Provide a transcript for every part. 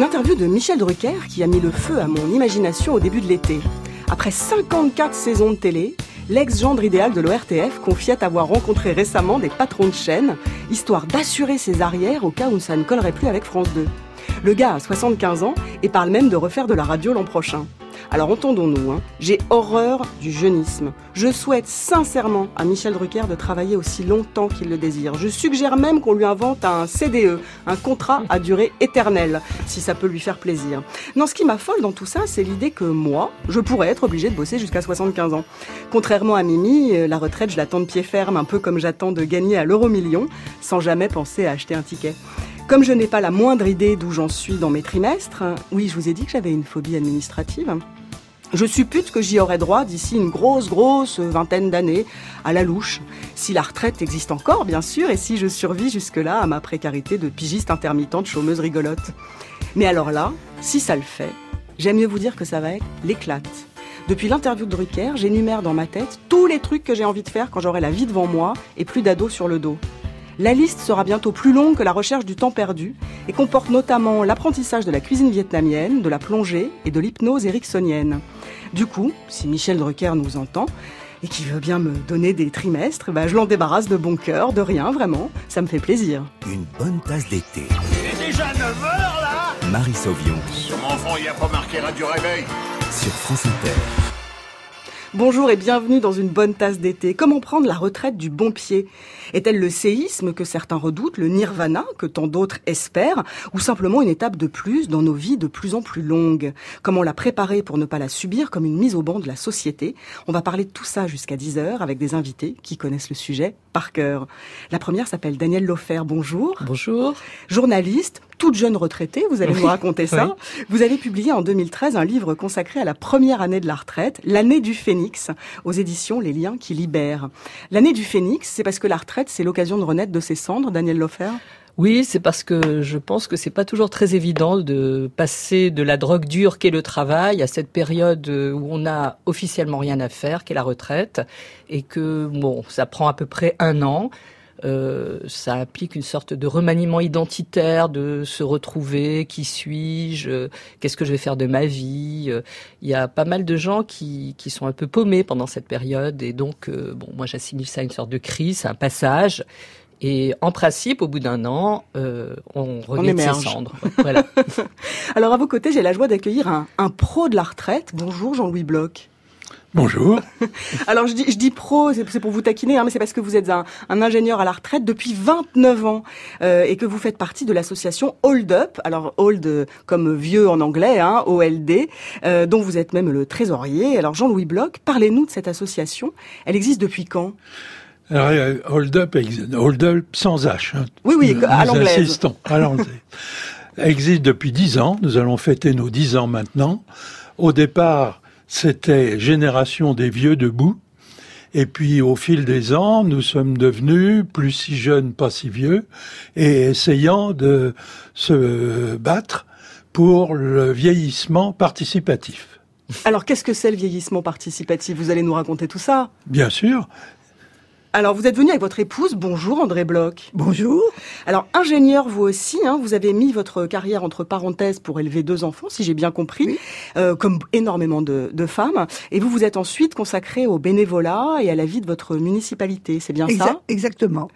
une interview de Michel Drucker qui a mis le feu à mon imagination au début de l'été. Après 54 saisons de télé, l'ex-gendre idéal de l'ORTF confiait avoir rencontré récemment des patrons de chaîne, histoire d'assurer ses arrières au cas où ça ne collerait plus avec France 2. Le gars a 75 ans et parle même de refaire de la radio l'an prochain. Alors entendons-nous, hein. j'ai horreur du jeunisme. Je souhaite sincèrement à Michel Drucker de travailler aussi longtemps qu'il le désire. Je suggère même qu'on lui invente un CDE, un contrat à durée éternelle, si ça peut lui faire plaisir. Non, ce qui m'affole dans tout ça, c'est l'idée que moi, je pourrais être obligé de bosser jusqu'à 75 ans. Contrairement à Mimi, euh, la retraite, je l'attends de pied ferme, un peu comme j'attends de gagner à l'euro million, sans jamais penser à acheter un ticket. Comme je n'ai pas la moindre idée d'où j'en suis dans mes trimestres, oui, je vous ai dit que j'avais une phobie administrative. Je suppute que j'y aurai droit d'ici une grosse, grosse vingtaine d'années, à la louche. Si la retraite existe encore, bien sûr, et si je survis jusque-là à ma précarité de pigiste intermittente chômeuse rigolote. Mais alors là, si ça le fait, j'aime mieux vous dire que ça va être l'éclate. Depuis l'interview de Drucker, j'énumère dans ma tête tous les trucs que j'ai envie de faire quand j'aurai la vie devant moi et plus d'ados sur le dos. La liste sera bientôt plus longue que la recherche du temps perdu et comporte notamment l'apprentissage de la cuisine vietnamienne, de la plongée et de l'hypnose ericksonienne. Du coup, si Michel Drucker nous entend et qui veut bien me donner des trimestres, bah, je l'en débarrasse de bon cœur, de rien vraiment, ça me fait plaisir. Une bonne tasse d'été. Il est déjà 9h là Marie Sauvion Sur mon front, il n'y a pas marqué Radio Réveil. sur France Inter. Bonjour et bienvenue dans une bonne tasse d'été. Comment prendre la retraite du bon pied? Est-elle le séisme que certains redoutent, le nirvana que tant d'autres espèrent, ou simplement une étape de plus dans nos vies de plus en plus longues? Comment la préparer pour ne pas la subir comme une mise au banc de la société? On va parler de tout ça jusqu'à 10h avec des invités qui connaissent le sujet par cœur. La première s'appelle Danielle Lofer. Bonjour. Bonjour. Journaliste, toute jeune retraitée, vous allez nous raconter ça. Vous avez publié en 2013 un livre consacré à la première année de la retraite, l'année du phénix, aux éditions Les liens qui libèrent. L'année du phénix, c'est parce que la retraite, c'est l'occasion de renaître de ses cendres, Daniel Lofer Oui, c'est parce que je pense que c'est pas toujours très évident de passer de la drogue dure qu'est le travail à cette période où on a officiellement rien à faire, qu'est la retraite, et que bon, ça prend à peu près un an. Euh, ça implique une sorte de remaniement identitaire, de se retrouver, qui suis-je, euh, qu'est-ce que je vais faire de ma vie. Euh, Il y a pas mal de gens qui, qui sont un peu paumés pendant cette période, et donc, euh, bon, moi j'assimile ça à une sorte de crise, un passage. Et en principe, au bout d'un an, euh, on renaît de ses cendres. Voilà. Alors à vos côtés, j'ai la joie d'accueillir un, un pro de la retraite. Bonjour Jean-Louis Bloch. Bonjour. Alors je dis, je dis pro, c'est pour vous taquiner, hein, mais c'est parce que vous êtes un, un ingénieur à la retraite depuis 29 ans euh, et que vous faites partie de l'association Hold Up. Alors Hold euh, comme vieux en anglais, hein, OLD, euh, dont vous êtes même le trésorier. Alors Jean-Louis Bloch, parlez-nous de cette association. Elle existe depuis quand? Alors, hold up, hold up sans H. hein. Oui, oui, Nous à l'anglaise. à existe depuis dix ans. Nous allons fêter nos dix ans maintenant. Au départ, c'était Génération des vieux debout. Et puis, au fil des ans, nous sommes devenus plus si jeunes, pas si vieux, et essayant de se battre pour le vieillissement participatif. Alors qu'est-ce que c'est le vieillissement participatif? Vous allez nous raconter tout ça? Bien sûr, Alors vous êtes venu avec votre épouse. Bonjour André Bloch. Bonjour. Alors, ingénieur, vous aussi, hein, vous avez mis votre carrière entre parenthèses pour élever deux enfants, si j'ai bien compris, euh, comme énormément de, de femmes. Et vous vous êtes ensuite consacré au bénévolat et à la vie de votre municipalité, c'est bien ça? Exactement.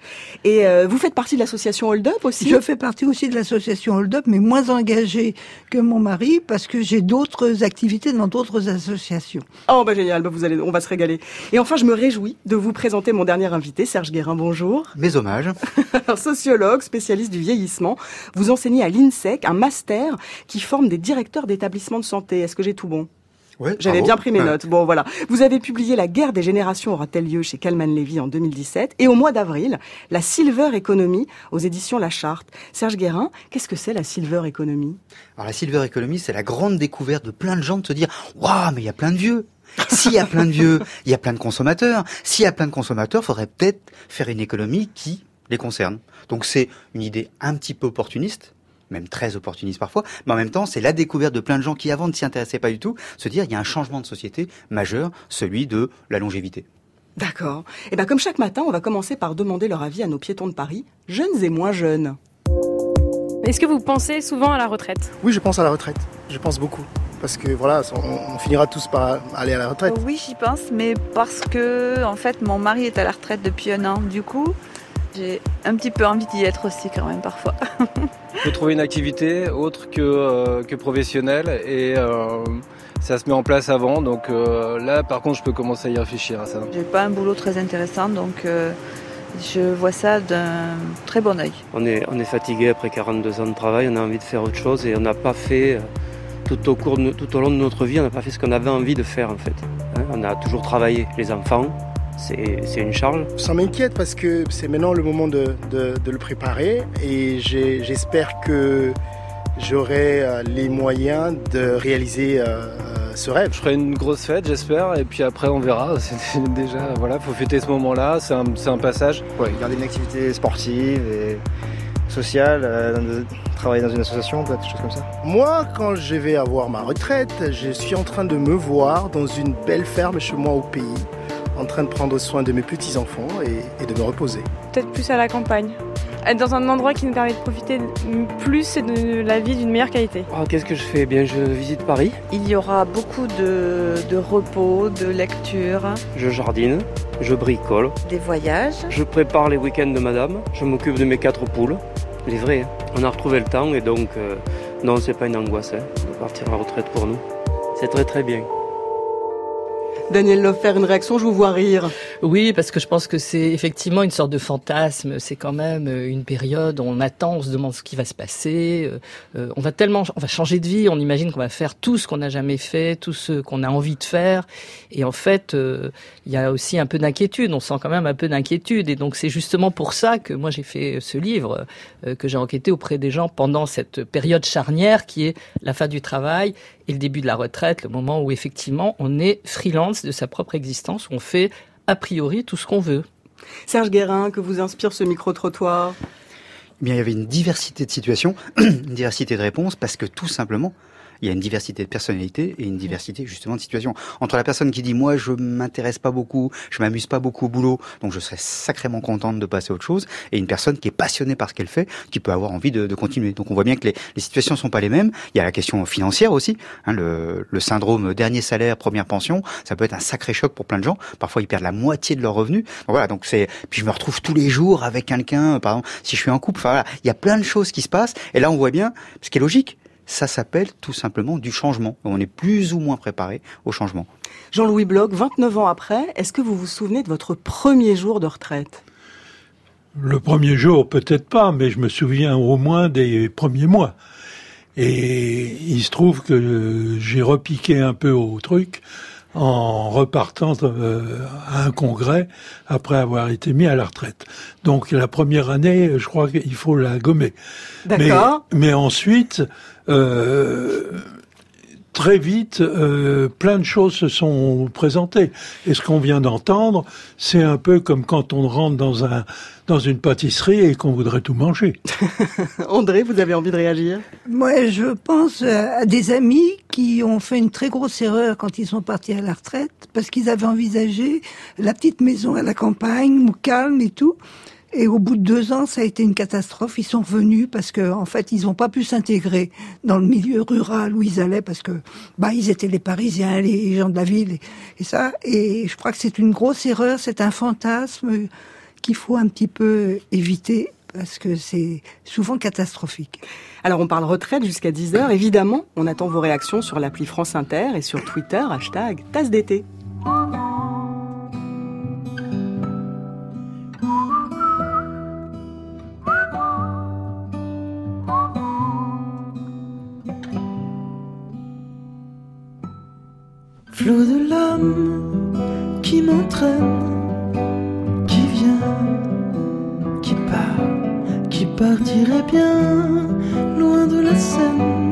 Et euh, vous faites partie de l'association Hold Up aussi? Je fais partie aussi de l'association Hold Up, mais moins engagée que mon mari parce que j'ai d'autres activités dans d'autres associations. Oh, bah génial, bah, vous allez, on va se régaler. Et enfin, je me réjouis de vous présenter mon dernier invité, Serge Guérin, bonjour. Mes hommages. Alors, sociologue, spécialiste du vieillissement, vous enseignez à l'INSEC un master qui forme des directeurs d'établissements de santé. Est-ce que j'ai tout bon? Ouais, J'avais bien pris mes notes. Bon, voilà. Vous avez publié La guerre des générations aura-t-elle lieu chez Calman Levy en 2017 et au mois d'avril, La Silver Economy aux éditions La Charte. Serge Guérin, qu'est-ce que c'est la Silver Economy? Alors la Silver Economy, c'est la grande découverte de plein de gens de se dire Waouh, mais il y a plein de vieux S'il y a plein de vieux, il y a plein de consommateurs. S'il y a plein de consommateurs, faudrait peut-être faire une économie qui les concerne. Donc c'est une idée un petit peu opportuniste, même très opportuniste parfois, mais en même temps, c'est la découverte de plein de gens qui, avant ne s'y intéressaient pas du tout, se dire il y a un changement de société majeur, celui de la longévité. D'accord. Et ben comme chaque matin, on va commencer par demander leur avis à nos piétons de Paris, jeunes et moins jeunes. Est-ce que vous pensez souvent à la retraite? Oui, je pense à la retraite. Je pense beaucoup. Parce que voilà, on, on finira tous par aller à la retraite. Oui, j'y pense, mais parce que en fait, mon mari est à la retraite depuis un an. Du coup, j'ai un petit peu envie d'y être aussi quand même parfois. Il faut trouver une activité autre que, euh, que professionnelle et euh, ça se met en place avant. Donc euh, là, par contre, je peux commencer à y réfléchir à ça. J'ai pas un boulot très intéressant, donc euh, je vois ça d'un très bon œil. On est, on est fatigué après 42 ans de travail, on a envie de faire autre chose et on n'a pas fait, euh, tout au, cours de, tout au long de notre vie, on n'a pas fait ce qu'on avait envie de faire en fait. Hein, on a toujours travaillé. Les enfants, c'est une charge. Ça m'inquiète parce que c'est maintenant le moment de, de- de le préparer et j'espère que j'aurai euh, les moyens de réaliser euh, euh, ce rêve. Je ferai une grosse fête, j'espère, et puis après, on verra. C'est déjà, voilà, faut fêter ce moment-là. C'est un, c'est un passage. Ouais, garder une activité sportive et sociale, euh, travailler dans une association, peut-être des choses comme ça. Moi, quand je vais avoir ma retraite, je suis en train de me voir dans une belle ferme chez moi au pays, en train de prendre soin de mes petits-enfants et, et de me reposer. Peut-être plus à la campagne. Être dans un endroit qui nous permet de profiter plus et de la vie d'une meilleure qualité. Ah, Qu'est-ce que je fais? Eh Bien, je visite Paris, Il y aura beaucoup de, de repos, de lecture, je jardine, je bricole, des voyages. je prépare les week-ends de madame, je m'occupe de mes quatre poules. Les vrais, hein. on a retrouvé le temps et donc, euh, non, c'est pas une angoisse hein, de partir en retraite pour nous. C'est très très bien. Daniel Loffer, une réaction, je vous vois rire. Oui, parce que je pense que c'est effectivement une sorte de fantasme. C'est quand même euh, une période on attend, on se demande ce qui va se passer. Euh, euh, on va tellement, on va changer de vie. On imagine qu'on va faire tout ce qu'on n'a jamais fait, tout ce qu'on a envie de faire. Et en fait, euh, il y a aussi un peu d'inquiétude. On sent quand même un peu d'inquiétude. Et donc c'est justement pour ça que moi j'ai fait ce livre, euh, que j'ai enquêté auprès des gens pendant cette période charnière qui est la fin du travail et le début de la retraite, le moment où effectivement on est freelance de sa propre existence, où on fait a priori tout ce qu'on veut. Serge Guérin, que vous inspire ce micro-trottoir? Eh bien, il y avait une diversité de situations, une diversité de réponses, parce que tout simplement, il y a une diversité de personnalités et une diversité justement de situations. Entre la personne qui dit moi je m'intéresse pas beaucoup, je m'amuse pas beaucoup au boulot, donc je serais sacrément contente de passer à autre chose, et une personne qui est passionnée par ce qu'elle fait, qui peut avoir envie de, de continuer. Donc on voit bien que les, les situations sont pas les mêmes. Il y a la question financière aussi, hein, le, le syndrome dernier salaire première pension, ça peut être un sacré choc pour plein de gens. Parfois ils perdent la moitié de leurs revenus. Donc voilà, donc c'est puis je me retrouve tous les jours avec quelqu'un, par exemple si je suis en couple. Enfin voilà, il y a plein de choses qui se passent, et là on voit bien ce qui est logique ça s'appelle tout simplement du changement. On est plus ou moins préparé au changement. Jean-Louis Bloch, 29 ans après, est-ce que vous vous souvenez de votre premier jour de retraite? Le premier jour, peut-être pas, mais je me souviens au moins des premiers mois. Et il se trouve que j'ai repiqué un peu au truc en repartant euh, à un congrès après avoir été mis à la retraite. Donc la première année, je crois qu'il faut la gommer. D'accord. Mais, mais ensuite, euh, très vite, euh, plein de choses se sont présentées. Et ce qu'on vient d'entendre, c'est un peu comme quand on rentre dans un dans une pâtisserie et qu'on voudrait tout manger. André, vous avez envie de réagir? Moi, je pense à des amis qui ont fait une très grosse erreur quand ils sont partis à la retraite, parce qu'ils avaient envisagé la petite maison à la campagne, calme et tout. Et au bout de deux ans, ça a été une catastrophe. Ils sont revenus parce que, en fait, ils n'ont pas pu s'intégrer dans le milieu rural où ils allaient parce que, bah, ils étaient les Parisiens, les gens de la ville et, ça. Et je crois que c'est une grosse erreur. C'est un fantasme qu'il faut un petit peu éviter parce que c'est souvent catastrophique. Alors on parle retraite jusqu'à 10h. Évidemment, on attend vos réactions sur l'appli France Inter et sur Twitter, hashtag tasse d'été. Flot de l'âme qui m'entraîne, qui vient, qui part, qui partirait bien loin de la scène.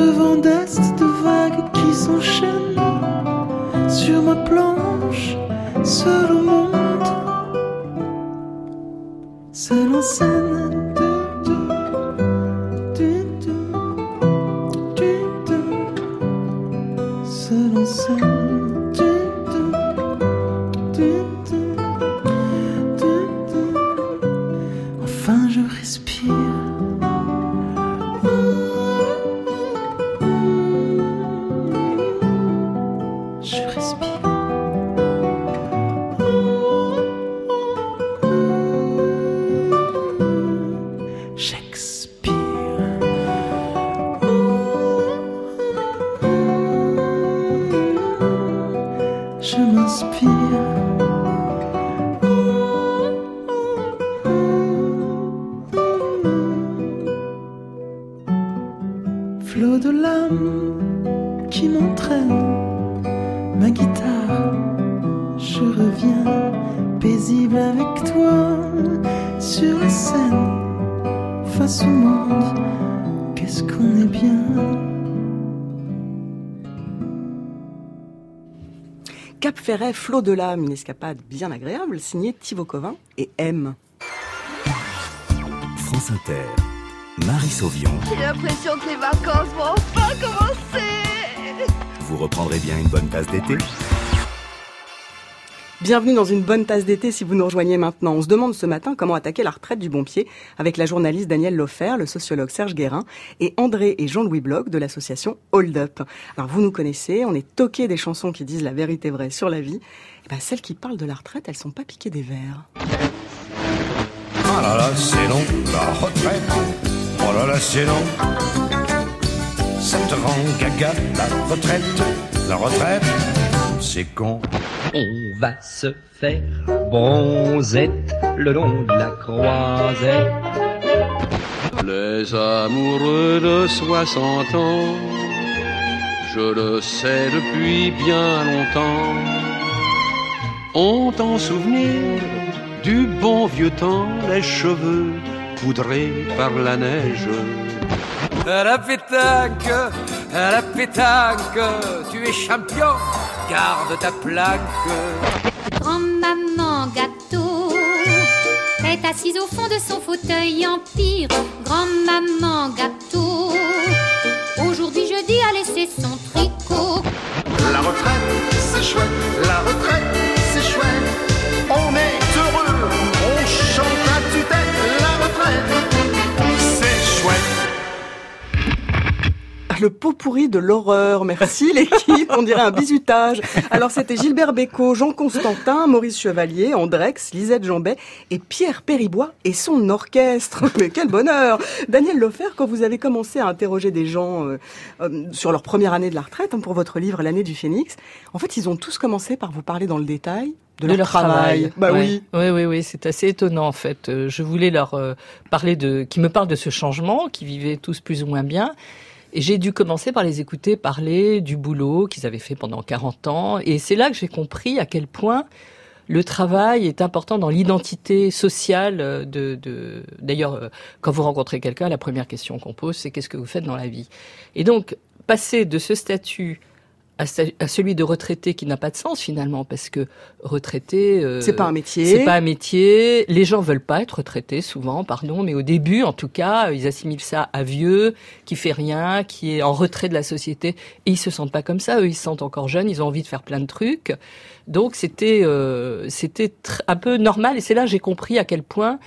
De vent d'est, de vagues qui s'enchaînent sur ma planche, seul au monde, seul en scène. Flot de l'âme, une escapade bien agréable, signée Thibaut Covin et M. France Inter. Marie Sauvion. J'ai l'impression que les vacances vont enfin commencer. Vous reprendrez bien une bonne tasse d'été Bienvenue dans une bonne tasse d'été si vous nous rejoignez maintenant. On se demande ce matin comment attaquer la retraite du bon pied avec la journaliste Danielle Lofer, le sociologue Serge Guérin et André et Jean-Louis Bloch de l'association Hold Up. Alors vous nous connaissez, on est toqué des chansons qui disent la vérité vraie sur la vie. Et ben celles qui parlent de la retraite, elles sont pas piquées des verres. Oh là là, c'est long, la retraite. Oh là là, c'est long. Ça te rend gaga, la retraite. La retraite, c'est con. On va se faire bronzette le long de la croisette. Les amoureux de 60 ans, je le sais depuis bien longtemps, ont en souvenir du bon vieux temps les cheveux poudrés par la neige. À la pétanque, à la pétanque, tu es champion, garde ta plaque. Grand-maman gâteau est assise au fond de son fauteuil en pire. Grand-maman gâteau, aujourd'hui jeudi a laissé son tricot. La retraite, c'est chouette. La retraite, c'est chouette. On est heureux. On chante à tue-tête. La retraite, Le pot pourri de l'horreur. Merci l'équipe, on dirait un bizutage. Alors c'était Gilbert Bécaud, Jean Constantin, Maurice Chevalier, Andrex, Lisette Jambet et Pierre Péribois et son orchestre. Mais quel bonheur Daniel Lofer, quand vous avez commencé à interroger des gens euh, euh, sur leur première année de la retraite, hein, pour votre livre L'année du Phénix, en fait ils ont tous commencé par vous parler dans le détail de, leur, travail. Bah Ouais. oui. Oui, oui, oui, c'est assez étonnant en fait. Euh, Je voulais leur euh, parler de, qui me parlent de ce changement, qui vivaient tous plus ou moins bien. Et j'ai dû commencer par les écouter parler du boulot qu'ils avaient fait pendant 40 ans. Et c'est là que j'ai compris à quel point le travail est important dans l'identité sociale euh, de. D'ailleurs, euh, quand vous rencontrez quelqu'un, la première question qu'on pose, c'est qu'est-ce que vous faites dans la vie? Et donc, passer de ce statut à, ce- à celui de retraité qui n'a pas de sens finalement parce que retraité euh, C'est pas un métier. c'est pas un métier. Les gens veulent pas être retraités souvent pardon mais au début en tout cas ils assimilent ça à vieux qui fait rien qui est en retrait de la société. Et ils se sentent pas comme ça. Eux ils se sentent encore jeunes ils ont envie de faire plein de trucs. Donc c'était euh, c'était un peu normal. Et c'est là j'ai compris à quel point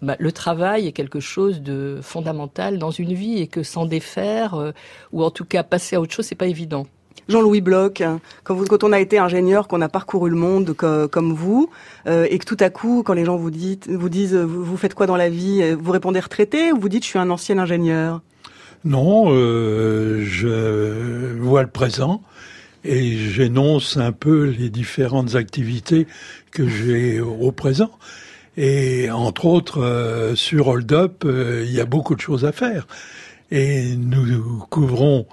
bah, le travail est quelque chose de fondamental dans une vie et que s'en défaire euh, ou en tout cas passer à autre chose c'est pas évident Jean-Louis Bloch, quand, on a été ingénieur, qu'on a parcouru le monde co- comme vous, euh, et que tout à coup, quand les gens vous, disent vous, faites quoi dans la vie, euh, vous répondez retraité ou vous dites je suis un ancien ingénieur? Non, euh, je vois le présent et j'énonce un peu les différentes activités que j'ai au présent. Et entre autres, sur Hold Up, il y a beaucoup de choses à faire. Et nous couvrons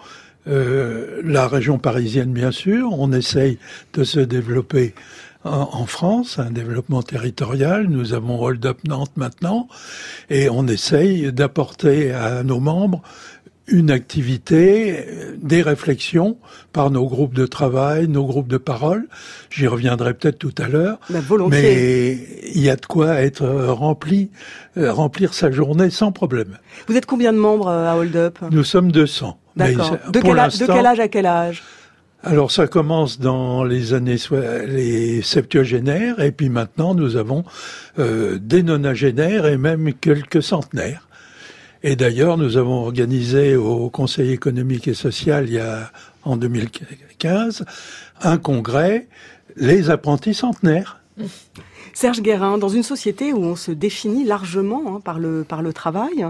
euh, la région parisienne, bien sûr. On essaye de se développer en, en France, un développement territorial. Nous avons Hold Up Nantes maintenant. Et on essaye d'apporter à nos membres une activité, euh, des réflexions par nos groupes de travail, nos groupes de parole. J'y reviendrai peut-être tout à l'heure. Bah. Mais il y a de quoi être euh, rempli, remplir sa journée sans problème. Vous êtes combien de membres à Hold Up? Nous sommes 200. D'accord. De, pour quel âge- de l'instant- quel âge à quel âge? Alors ça commence dans les années les septuagénaires et puis maintenant nous avons euh, des nonagénaires et même quelques centenaires. Et d'ailleurs nous avons organisé au Conseil économique et social il y a en 2015 un congrès les apprentis centenaires. Serge Guérin, dans une société où on se définit largement hein, par, le, par le travail,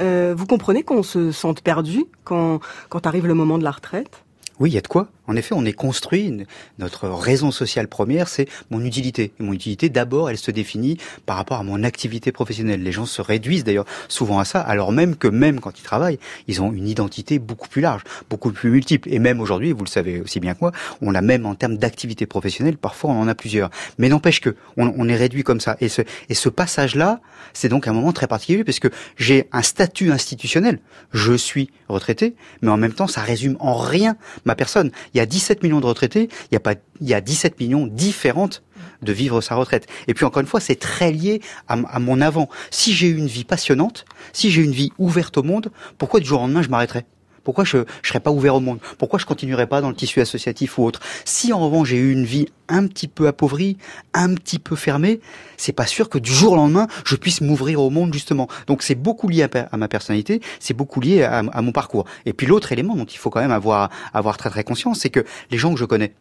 euh, vous comprenez qu'on se sente perdu quand, quand arrive le moment de la retraite? Oui, il y a de quoi. En effet, on est construit. Notre raison sociale première, c'est mon utilité. Et mon utilité, d'abord, elle se définit par rapport à mon activité professionnelle. Les gens se réduisent d'ailleurs souvent à ça, alors même que même quand ils travaillent, ils ont une identité beaucoup plus large, beaucoup plus multiple. Et même aujourd'hui, vous le savez aussi bien que moi, on a même en termes d'activité professionnelle, parfois on en a plusieurs. Mais n'empêche que on, est réduit comme ça. Et ce, et ce passage-là, c'est donc un moment très particulier puisque j'ai un statut institutionnel. Je suis retraité, mais en même temps, ça résume en rien ma personne. Y a 17 millions de retraités, il y a pas, il y a 17 millions différentes de vivre sa retraite. Et puis encore une fois, c'est très lié à mon avant. Si j'ai eu une vie passionnante, si j'ai une vie ouverte au monde, pourquoi du jour au lendemain je m'arrêterais? Pourquoi je ne serais pas ouvert au monde? Pourquoi je continuerais pas dans le tissu associatif ou autre? Si en revanche j'ai eu une vie un petit peu appauvrie, un petit peu fermée, c'est pas sûr que du jour au lendemain je puisse m'ouvrir au monde justement. Donc c'est beaucoup lié à, ma personnalité, c'est beaucoup lié à, à mon parcours. Et puis l'autre élément dont il faut quand même avoir avoir très très conscience, c'est que les gens que je connais,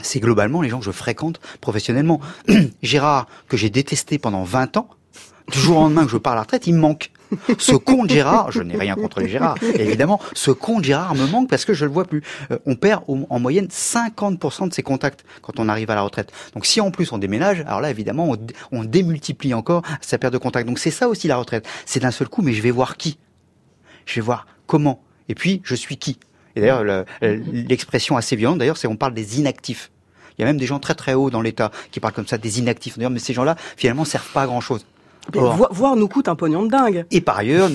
c'est globalement les gens que je fréquente professionnellement. Gérard, que j'ai détesté pendant 20 ans, du jour au lendemain que je pars à la retraite, il me manque. Ce con de Gérard, je n'ai rien contre les Gérard, évidemment, ce con de Gérard me manque parce que je le vois plus. Euh, on perd en moyenne 50% de ses contacts quand on arrive à la retraite. Donc si en plus on déménage, alors là évidemment on, dé- on démultiplie encore sa perte de contact. Donc c'est ça aussi la retraite. C'est d'un seul coup, mais je vais voir qui? Je vais voir comment Et puis je suis qui? Et d'ailleurs le- l'expression assez violente d'ailleurs, c'est on parle des inactifs. Il y a même des gens très très hauts dans l'État qui parlent comme ça des inactifs. D'ailleurs, mais ces gens-là finalement servent pas à grand chose. Mais vo- Voir nous coûte un pognon de dingue. Et par ailleurs,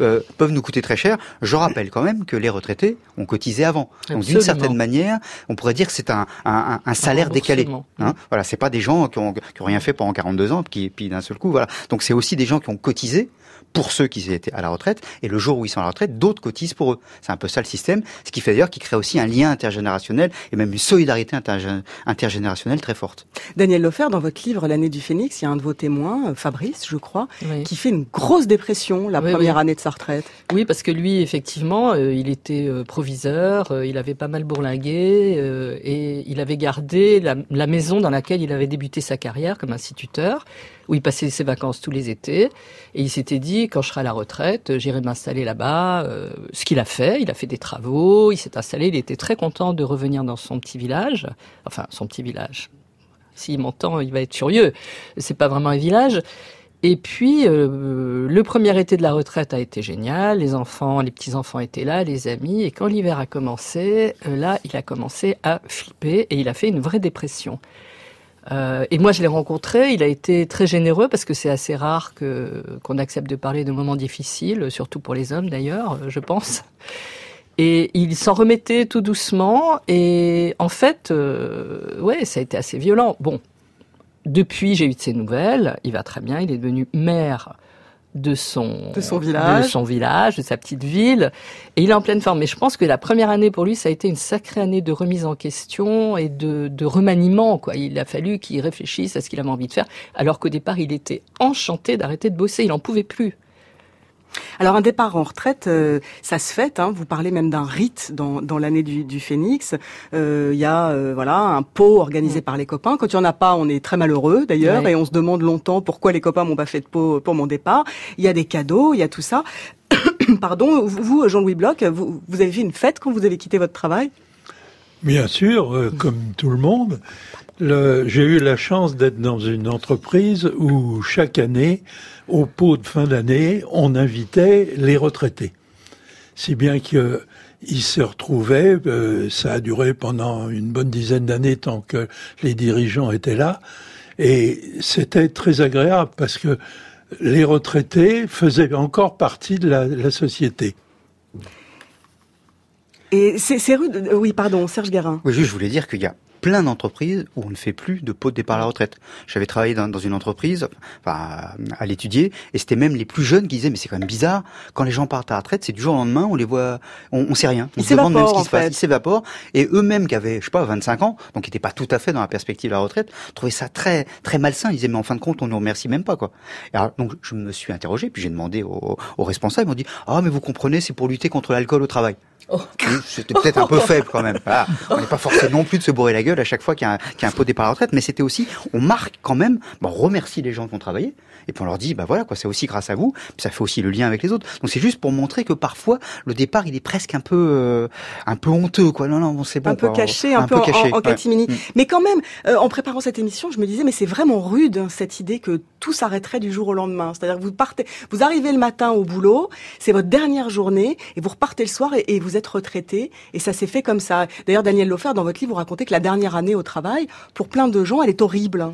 euh, peuvent nous coûter très cher. Je rappelle quand même que les retraités ont cotisé avant. Donc d'une certaine manière, on pourrait dire que c'est un, un, salaire décalé. remboursement. Hein voilà, c'est pas des gens qui ont, qui ont rien fait pendant 42 ans, qui puis d'un seul coup, voilà. Donc c'est aussi des gens qui ont cotisé pour ceux qui étaient à la retraite, et le jour où ils sont à la retraite, d'autres cotisent pour eux. C'est un peu ça le système, ce qui fait d'ailleurs qu'il crée aussi un lien intergénérationnel et même une solidarité intergé- intergénérationnelle très forte. Daniel Lofer, dans votre livre L'année du phénix, il y a un de vos témoins, euh, Fabrice, je crois, Oui. qui fait une grosse dépression la Oui, première oui. année de sa retraite. Oui, parce que lui, effectivement, euh, il était euh, proviseur, euh, il avait pas mal bourlingué et il avait gardé la, la maison dans laquelle il avait débuté sa carrière comme instituteur, où il passait ses vacances tous les étés. Et il s'était dit, quand je serai à la retraite, j'irai m'installer là-bas. ce qu'il a fait, il a fait des travaux, il s'est installé, il était très content de revenir dans son petit village, enfin son petit village. S'il m'entend, il va être furieux. C'est pas vraiment un village. Et puis, euh, le premier été de la retraite a été génial. Les enfants, les petits-enfants étaient là, les amis. Et quand l'hiver a commencé, euh, là, il a commencé à flipper et il a fait une vraie dépression. Euh, et moi, je l'ai rencontré. Il a été très généreux parce que c'est assez rare qu'on accepte de parler de moments difficiles, surtout pour les hommes d'ailleurs, je pense. Et il s'en remettait tout doucement. Et en fait, euh, ouais, ça a été assez violent. Bon, depuis, j'ai eu de ses nouvelles. Il va très bien. Il est devenu maire de son, De son village. de son village, de sa petite ville. Et il est en pleine forme. Mais je pense que la première année pour lui, ça a été une sacrée année de remise en question et de, de remaniement. Quoi. Il a fallu qu'il réfléchisse à ce qu'il avait envie de faire. Alors qu'au départ, il était enchanté d'arrêter de bosser. Il en pouvait plus. Alors un départ en retraite, euh, ça se fait. Hein, vous parlez même d'un rite dans, dans l'année du, du Phénix. Euh, Il y a euh, voilà un pot organisé par les copains. Quand il y en a pas, on est très malheureux d'ailleurs Ouais. et on se demande longtemps pourquoi les copains m'ont pas fait de pot pour mon départ. Il y a des cadeaux, il y a tout ça. Pardon, vous Jean-Louis Bloch, vous, vous avez fait une fête quand vous avez quitté votre travail? Bien sûr, euh, comme tout le monde. J'ai eu la chance d'être dans une entreprise où chaque année, au pot de fin d'année, on invitait les retraités. Si bien que ils se retrouvaient, euh, ça a duré pendant une bonne dizaine d'années tant que les dirigeants étaient là, et c'était très agréable parce que les retraités faisaient encore partie de la, la société. Et c'est c'est rude. euh, Oui, pardon, Serge Guérin. Oui, juste, je voulais dire qu'il y a plein d'entreprises où on ne fait plus de pot de départ à la retraite. J'avais travaillé dans, dans une entreprise, enfin, à l'étudier, et c'était même les plus jeunes qui disaient, mais c'est quand même bizarre, quand les gens partent à la retraite, c'est du jour au lendemain, on les voit, on, on sait rien. On Ils se demande même ce qui se passe. Ils s'évaporent, et eux-mêmes qui avaient, je sais pas, 25 ans, donc qui n'étaient pas tout à fait dans la perspective de la retraite, trouvaient ça très, très malsain. Ils disaient, mais en fin de compte, on nous remercie même pas, quoi. Et alors, donc, je me suis interrogé, puis j'ai demandé aux, aux responsables, ils m'ont dit, ah, mais vous comprenez, c'est pour lutter contre l'alcool au travail. Oh. C'était peut-être un peu faible quand même. Voilà. On n'est pas forcé non plus de se bourrer la gueule à chaque fois qu'il y a un, qu'il y a un pot de départ à la retraite, mais c'était aussi, on marque quand même, on remercie les gens qui ont travaillé, et puis on leur dit, bah voilà, quoi, c'est aussi grâce à vous, puis ça fait aussi le lien avec les autres. Donc c'est juste pour montrer que parfois, le départ, il est presque un peu, euh, un peu honteux, quoi. Non, non, bon, c'est bon. un peu quoi. caché, un, peu, en- caché, en, en ouais. catimini. Mm. Mais quand même, euh, en préparant cette émission, je me disais, mais c'est vraiment rude hein, cette idée que tout s'arrêterait du jour au lendemain. C'est-à-dire que vous partez, vous arrivez le matin au boulot, c'est votre dernière journée, et vous repartez le soir et, et vous êtes retraité. Et ça s'est fait comme ça. D'ailleurs, Daniel Lofer, dans votre livre, vous racontez que la dernière année au travail, pour plein de gens, elle est horrible.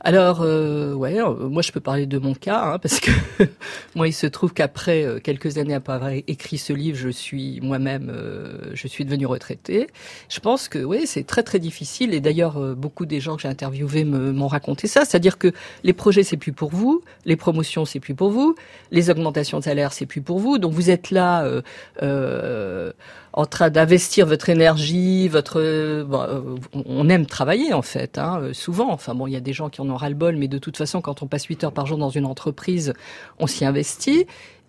Alors, euh, ouais, euh, moi je peux parler de mon cas, hein, parce que moi il se trouve qu'après euh, quelques années après avoir écrit ce livre, je suis moi-même, euh, je suis devenue retraitée. Je pense que oui, c'est très très difficile, et d'ailleurs beaucoup des gens que j'ai interviewés m'ont raconté ça, c'est-à-dire que les projets c'est plus pour vous, les promotions c'est plus pour vous, les augmentations de salaire c'est plus pour vous, donc vous êtes là. En train d'investir votre énergie, votre, euh, euh, on aime travailler en fait, hein, euh, souvent. Enfin bon, il y a des gens qui en ont ras le bol, mais de toute façon, quand on passe 8 heures par jour dans une entreprise, on s'y investit.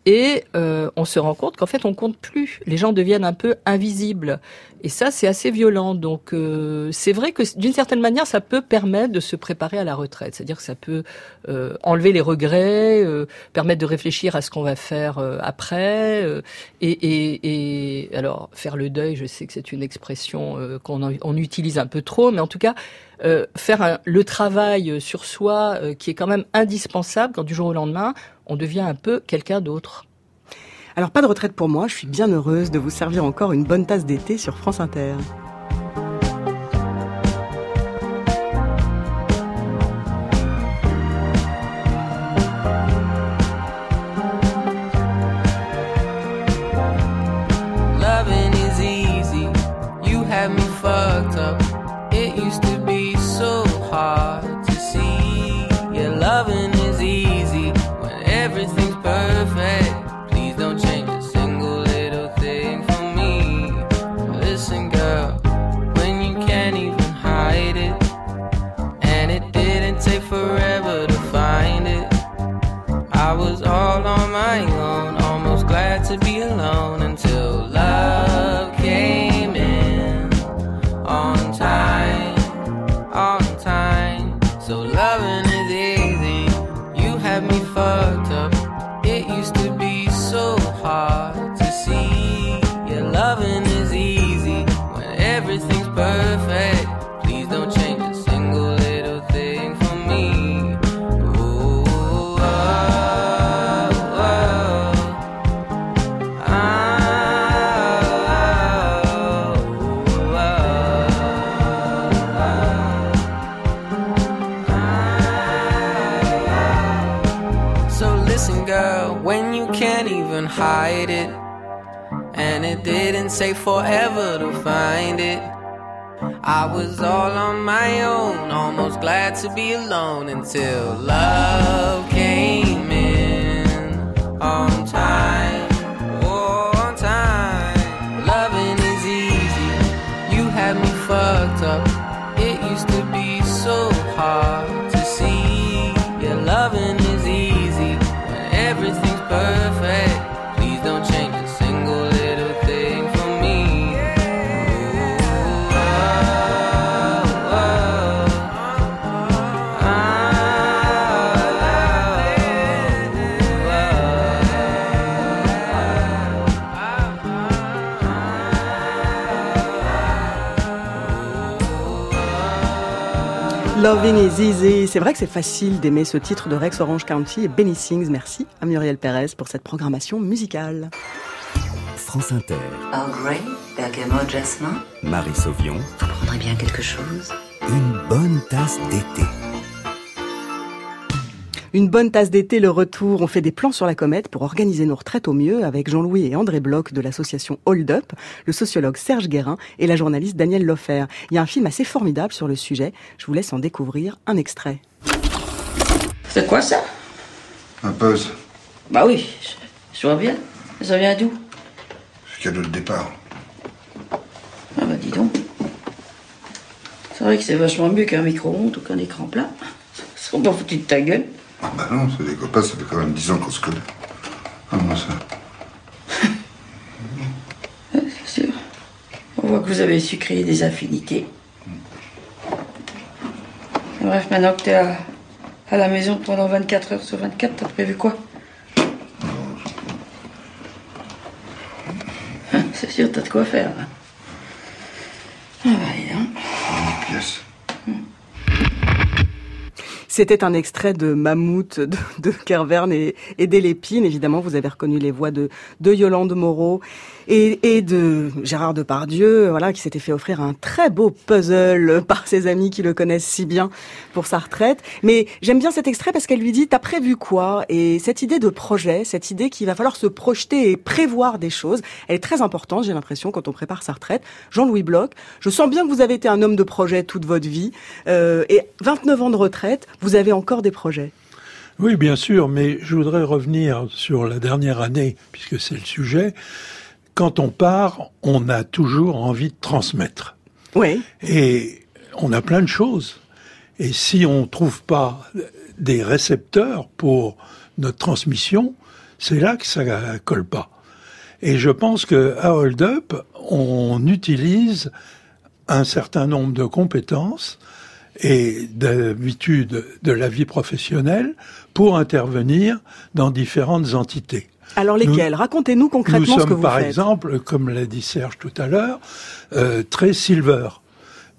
Et euh, on se rend compte qu'en fait, on compte plus. Les gens deviennent un peu invisibles. Et ça, c'est assez violent. Donc, euh, c'est vrai que d'une certaine manière, ça peut permettre de se préparer à la retraite. C'est-à-dire que ça peut euh, enlever les regrets, euh, permettre de réfléchir à ce qu'on va faire euh, après. euh, et, et, et alors, faire le deuil, je sais que c'est une expression euh, qu'on on utilise un peu trop, mais en tout cas, faire un- le travail sur soi qui est quand même indispensable quand du jour au lendemain, on devient un peu quelqu'un d'autre. Alors, pas de retraite pour moi, je suis bien heureuse de vous servir encore une bonne tasse d'été sur France Inter. Almost glad to be alone until love came in on time. Loving is easy. C'est vrai que c'est facile d'aimer ce titre de Rex Orange County et Benny Sings. Merci à Muriel Pérez pour cette programmation musicale. France Inter, Earl Grey, bergamote, jasmin. Marie Sauvion, Vous prendrez bien quelque chose une bonne tasse d'été. Une bonne tasse d'été, le retour. On fait des plans sur la comète pour organiser nos retraites au mieux avec Jean-Louis et André Bloch de l'association Hold Up, le sociologue Serge Guérin et la journaliste Danielle Loffer. Il y a un film assez formidable sur le sujet. Je vous laisse en découvrir un extrait. C'est quoi ça? Un pause. Bah oui, je, je vois bien. Ça vient d'où? C'est cadeau de départ. Ah bah dis donc. C'est vrai que c'est vachement mieux qu'un micro-ondes ou qu'un écran plat. Ils sont pas foutus de ta gueule. Bah non, c'est des copains, ça fait quand même 10 ans qu'on se connaît. Comment ça C'est sûr. On voit que vous avez su créer des affinités. Bref, maintenant que t'es à, à la maison pendant 24 heures sur 24, t'as prévu quoi? C'est sûr, t'as de quoi faire. hein. Ah bah, dis donc. Une pièce. C'était un extrait de Mammouth de, de Kervern et, et d'Elépine. Évidemment, vous avez reconnu les voix de, de Yolande Moreau et, et de Gérard Depardieu, voilà, qui s'était fait offrir un très beau puzzle par ses amis qui le connaissent si bien pour sa retraite. Mais j'aime bien cet extrait parce qu'elle lui dit, t'as prévu quoi? Et cette idée de projet, cette idée qu'il va falloir se projeter et prévoir des choses, elle est très importante, j'ai l'impression, quand on prépare sa retraite. Jean-Louis Bloch, je sens bien que vous avez été un homme de projet toute votre vie. Euh, et 29 ans de retraite, vous avez encore des projets. Oui, bien sûr, mais je voudrais revenir sur la dernière année, puisque c'est le sujet. Quand on part, on a toujours envie de transmettre. Oui. Et on a plein de choses. Et si on trouve pas des récepteurs pour notre transmission, c'est là que ça colle pas. Et je pense que à Hold Up, on utilise un certain nombre de compétences et d'habitudes de la vie professionnelle pour intervenir dans différentes entités. Alors lesquels? Racontez-nous concrètement Nous ce que vous par faites. exemple, comme l'a dit Serge tout à l'heure, euh, très silver.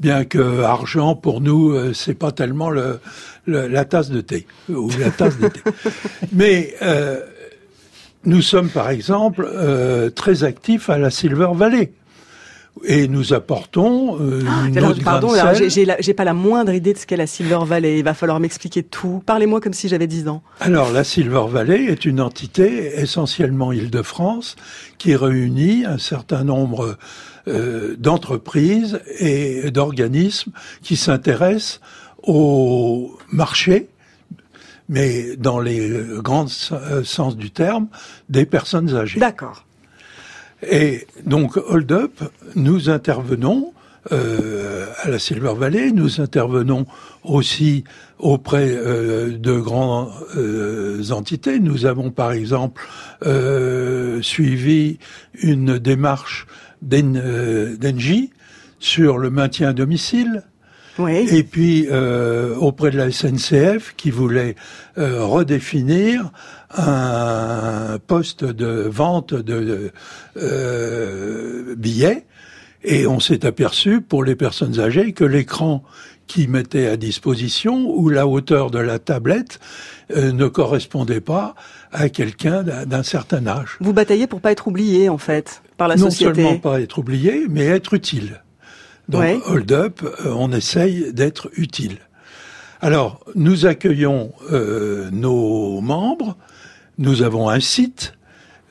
Bien que argent pour nous, euh, c'est pas tellement le, le- la tasse de thé ou la tasse de thé. Mais euh, nous sommes par exemple euh, très actifs à la Silver Valley et nous apportons euh, une Alors, autre pardon, j'ai- pas la moindre idée de ce qu'est la Silver Valley. Il va falloir m'expliquer tout. Parlez-moi comme si j'avais 10 ans. Alors, la Silver Valley est une entité essentiellement Île-de-France qui réunit un certain nombre euh, d'entreprises et d'organismes qui s'intéressent au marché, mais dans les grands euh, sens du terme, des personnes âgées. D'accord. Et donc, Hold Up, nous intervenons euh, à la Silver Valley, nous intervenons aussi auprès euh, de grandes euh, entités. Nous avons par exemple euh, suivi une démarche euh, d'Engie sur le maintien à domicile. Et puis euh, auprès de la SNCF qui voulait euh, redéfinir un poste de vente de euh, billets et on s'est aperçu pour les personnes âgées que l'écran qui mettait à disposition ou la hauteur de la tablette euh, ne correspondait pas à quelqu'un d'un certain âge. Vous bataillez pour pas être oublié, en fait, par la non société. seulement pas être oublié, mais être utile. Donc, Ouais. hold up, euh, on essaye d'être utile. Alors, nous accueillons euh, nos membres. Nous avons un site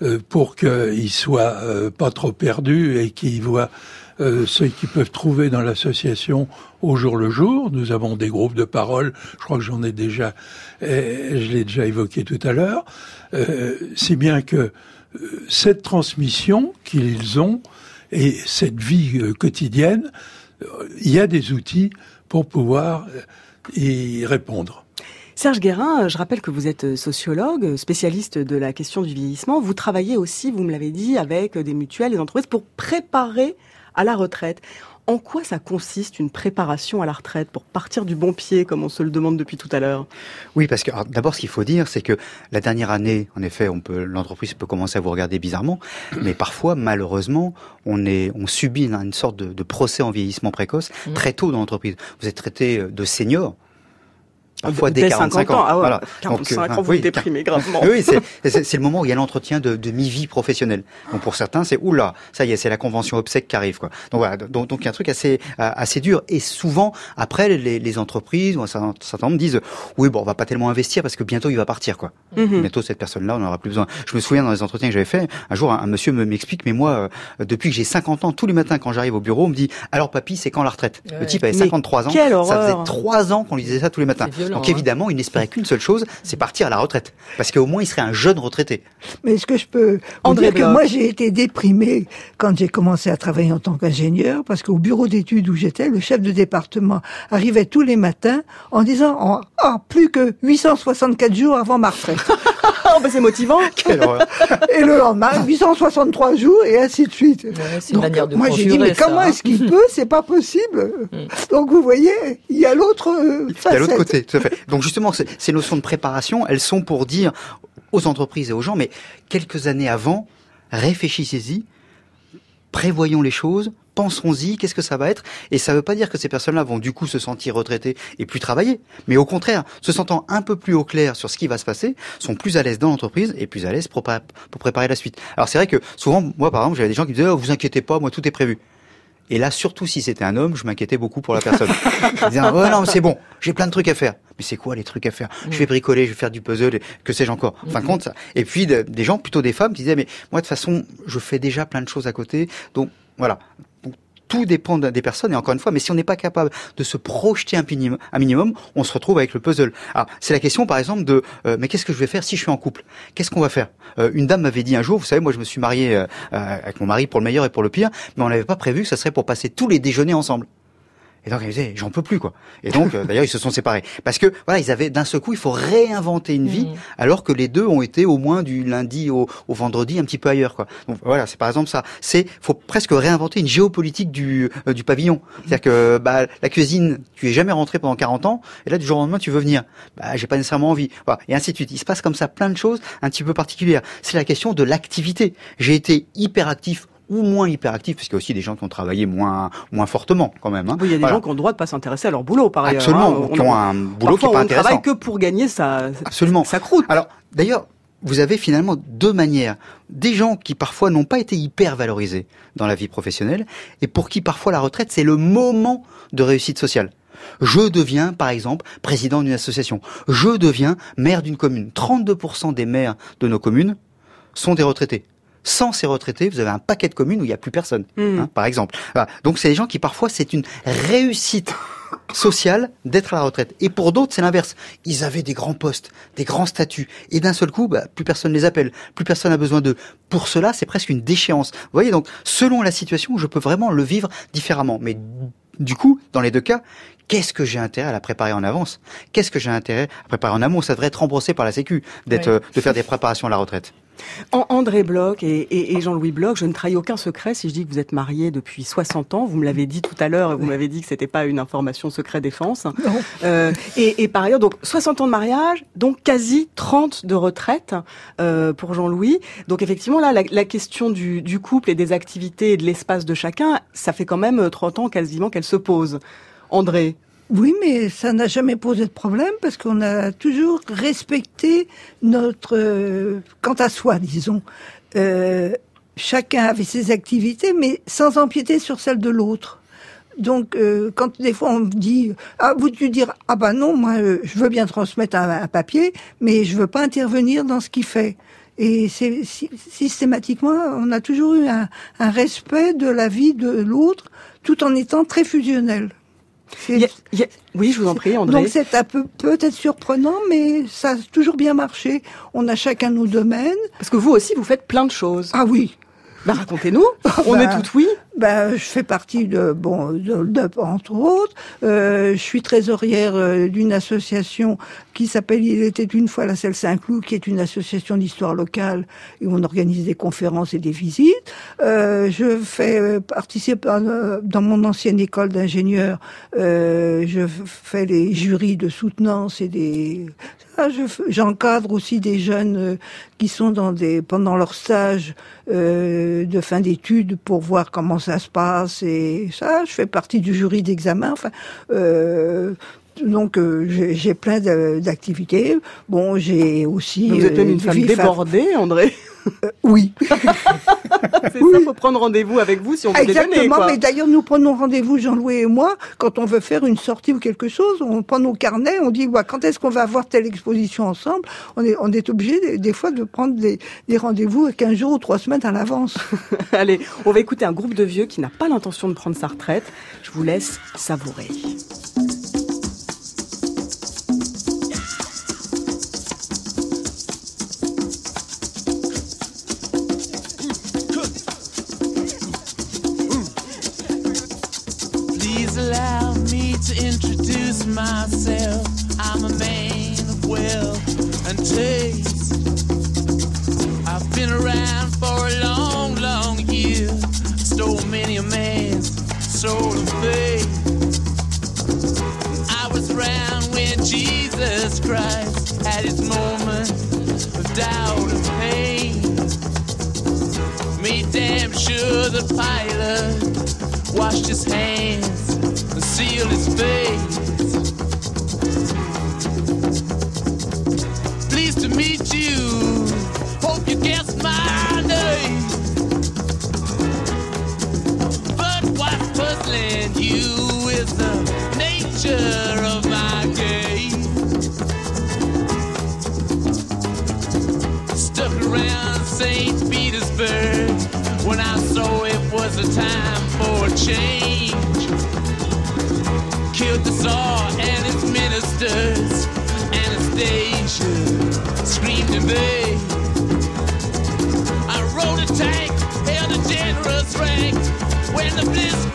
euh, pour qu'ils soient euh, pas trop perdus et qu'ils voient euh, ce qu'ils peuvent trouver dans l'association au jour le jour. Nous avons des groupes de parole. Je crois que j'en ai déjà, je l'ai déjà évoqué tout à l'heure. Si bien que cette transmission qu'ils ont et cette vie quotidienne, il y a des outils pour pouvoir y répondre. Serge Guérin, euh, je rappelle que vous êtes euh, sociologue, spécialiste de la question du vieillissement. Vous travaillez aussi, vous me l'avez dit, avec euh, des mutuelles, des entreprises pour préparer à la retraite. En quoi ça consiste une préparation à la retraite pour partir du bon pied, comme on se le demande depuis tout à l'heure? Oui, parce que d'abord, ce qu'il faut dire, c'est que la dernière année, en effet, on peut, l'entreprise peut commencer à vous regarder bizarrement, mais parfois, malheureusement, on est, on subit une, une sorte de, de procès en vieillissement précoce Mmh. très tôt dans l'entreprise. Vous êtes traité de senior. Parfois dès, Dès 45 50 ans, ans. ah ouais, Voilà. 45 euh, ans, vous oui, déprimez gravement. Oui, c'est- c'est c'est le moment où il y a l'entretien de, de mi-vie professionnelle. Donc pour certains, c'est oula, ça y est, c'est la convention obsèque qui arrive. Quoi. Donc voilà, donc, donc il y a un truc assez euh, assez dur. Et souvent, après, les, les entreprises ou un certain, nombre disent oui, bon, on va pas tellement investir parce que bientôt il va partir. Quoi. Mhm. Bientôt cette personne-là, on n'aura plus besoin. Je me souviens dans les entretiens que j'avais fait, un jour, un, un monsieur me m'explique, mais moi, euh, depuis que j'ai 50 ans, tous les matins quand j'arrive au bureau, on me dit alors papy, c'est quand la retraite? Le type avait Mais 53 ans, quelle ça faisait trois ans qu'on lui disait ça tous les matins. Violent, Donc hein. évidemment, il n'espérait qu'une seule chose, c'est partir à la retraite, parce qu'au moins il serait un jeune retraité. Mais est-ce que je peux vous André dire que moi j'ai été déprimée quand j'ai commencé à travailler en tant qu'ingénieur parce qu'au bureau d'études où j'étais, le chef de département arrivait tous les matins en disant oh, ah, plus que 864 jours avant ma retraite. C'est motivant. et le lendemain 863 jours et ainsi de suite. c'est une manière de moi j'ai dit mais comment hein. est-ce qu'il peut? C'est pas possible. Donc vous voyez, il y a l'autre euh, Il y a l'autre côté, tout à fait. Donc justement, ces notions de préparation, elles sont pour dire aux entreprises et aux gens, mais quelques années avant, réfléchissez-y, prévoyons les choses, pensons-y, qu'est-ce que ça va être Et ça ne veut pas dire que ces personnes-là vont du coup se sentir retraitées et plus travailler, mais au contraire, se sentant un peu plus au clair sur ce qui va se passer, sont plus à l'aise dans l'entreprise et plus à l'aise pour, pré- pour préparer la suite. Alors c'est vrai que souvent, moi par exemple, j'avais des gens qui me disaient, oh, vous inquiétez pas, moi tout est prévu. Et là, surtout si c'était un homme, je m'inquiétais beaucoup pour la personne. Je disais, ouais, non, mais c'est bon, j'ai plein de trucs à faire. Mais c'est quoi les trucs à faire? Je vais bricoler, je vais faire du puzzle, que sais-je encore? En fin de compte, ça. Et puis de- des gens, plutôt des femmes, qui disaient, mais moi de toute façon, je fais déjà plein de choses à côté. Donc voilà. Tout dépend des personnes, et encore une fois, mais si on n'est pas capable de se projeter un minimum, un minimum, on se retrouve avec le puzzle. Alors, c'est la question, par exemple, de, euh, mais qu'est-ce que je vais faire si je suis en couple? Qu'est-ce qu'on va faire? Euh, Une dame m'avait dit un jour, vous savez, moi je me suis marié euh, euh, avec mon mari pour le meilleur et pour le pire, mais on n'avait pas prévu que ça serait pour passer tous les déjeuners ensemble. Et donc, ils disaient, j'en peux plus, quoi. Et donc, euh, d'ailleurs, ils se sont séparés. Parce que, voilà, ils avaient, d'un seul coup, il faut réinventer une vie, alors que les deux ont été au moins du lundi au, au vendredi un petit peu ailleurs, quoi. Donc, voilà, c'est par exemple ça. C'est, faut presque réinventer une géopolitique du, euh, du pavillon. C'est-à-dire que, bah, la cuisine, tu es jamais rentré pendant 40 ans, et là, du jour au lendemain, tu veux venir. Bah, j'ai pas nécessairement envie. Voilà. Et ainsi de suite. Il se passe comme ça plein de choses un petit peu particulières. C'est la question de l'activité. J'ai été hyper actif ou moins hyperactif, parce qu'il y a aussi des gens qui ont travaillé moins, moins fortement, quand même. hein. Oui, il y a des Voilà. gens qui ont le droit de pas s'intéresser à leur boulot, par ailleurs. Absolument, hein. ou qui ont un boulot qui parfois, est pas on ne intéressant. travaille que pour gagner sa, Absolument. sa croûte. Alors, d'ailleurs, vous avez finalement deux manières. Des gens qui parfois n'ont pas été hyper valorisés dans la vie professionnelle et pour qui parfois la retraite, c'est le moment de réussite sociale. Je deviens, par exemple, président d'une association. Je deviens maire d'une commune. 32% des maires de nos communes sont des retraités. Sans ces retraités, vous avez un paquet de communes où il n'y a plus personne, hein, par exemple. Voilà. Donc c'est des gens qui parfois c'est une réussite sociale d'être à la retraite. Et pour d'autres, c'est l'inverse. Ils avaient des grands postes, des grands statuts, et d'un seul coup, bah, plus personne les appelle, plus personne a besoin d'eux. Pour cela, c'est presque une déchéance. Vous voyez, donc, selon la situation, je peux vraiment le vivre différemment. Mais du coup, dans les deux cas, qu'est-ce que j'ai intérêt à la préparer en avance? Qu'est-ce que j'ai intérêt à préparer en amont? Ça devrait être remboursé par la Sécu, d'être, Oui. euh, de faire des préparations à la retraite. En André Bloch et, et- et Jean-Louis Bloch, je ne trahis aucun secret si je dis que vous êtes mariés depuis 60 ans. Vous me l'avez dit tout à l'heure, et vous m'avez dit que c'était pas une information secret défense. Euh, et, et par ailleurs, donc 60 ans de mariage, donc quasi 30 de retraite euh, pour Jean-Louis. Donc effectivement, là, la, la question du, du couple et des activités et de l'espace de chacun, ça fait quand même 30 ans quasiment qu'elle se pose. André Oui, mais ça n'a jamais posé de problème parce qu'on a toujours respecté notre euh, quant à soi, disons. Euh, chacun avait ses activités, mais sans empiéter sur celle de l'autre. Donc, euh, quand des fois on me dit, ah, vous tu dire, ah bah non, moi, je veux bien transmettre un, papier, mais je veux pas intervenir dans ce qu'il fait. Et c'est sy- systématiquement, on a toujours eu un, un respect de la vie de l'autre, tout en étant très fusionnel. Oui, je vous en prie, André. Donc c'est un peu peut-être surprenant, mais ça a toujours bien marché. On a chacun nos domaines. Parce que vous aussi, vous faites plein de choses. Ah oui. Bah racontez-nous. On Bah, est toutes oui. Ben, je fais partie de bon, de, de- entre autres. Euh, je suis trésorière euh, d'une association qui s'appelle Il était une fois la Selle Saint-Cloud, qui est une association d'histoire locale et où on organise des conférences et des visites. Euh, je fais participe euh, dans mon ancienne école d'ingénieur. Euh, je fais les jurys de soutenance et des J'encadre aussi des jeunes euh, qui sont dans des pendant leur stage euh, de fin d'études pour voir comment ça se passe et ça. Je fais partie du jury d'examen. Enfin, euh, Donc euh, j'ai j'ai plein d'activités. Bon, j'ai aussi. Vous êtes même euh, une femme débordée, André. Oui. C'est ça, faut prendre rendez-vous avec vous si on veut Exactement, quoi. mais d'ailleurs nous prenons rendez-vous, Jean-Louis et moi, quand on veut faire une sortie ou quelque chose, on prend nos carnets, on dit quand est-ce qu'on va avoir telle exposition ensemble? On est, on est obligé des, des fois de prendre des, des rendez-vous 15 jours ou 3 semaines à l'avance. Allez, on va écouter un groupe de vieux qui n'a pas l'intention de prendre sa retraite. Je vous laisse savourer. Pilot washed his hands and sealed his face. Pleased to meet you. Hope you guessed my name. But what's puzzling you is the nature of my game. Stuck around St. a time for a change. Killed the Tsar and his ministers. Anastasia screamed in vain. I rode a tank, held a generous rank when the blitzkrieg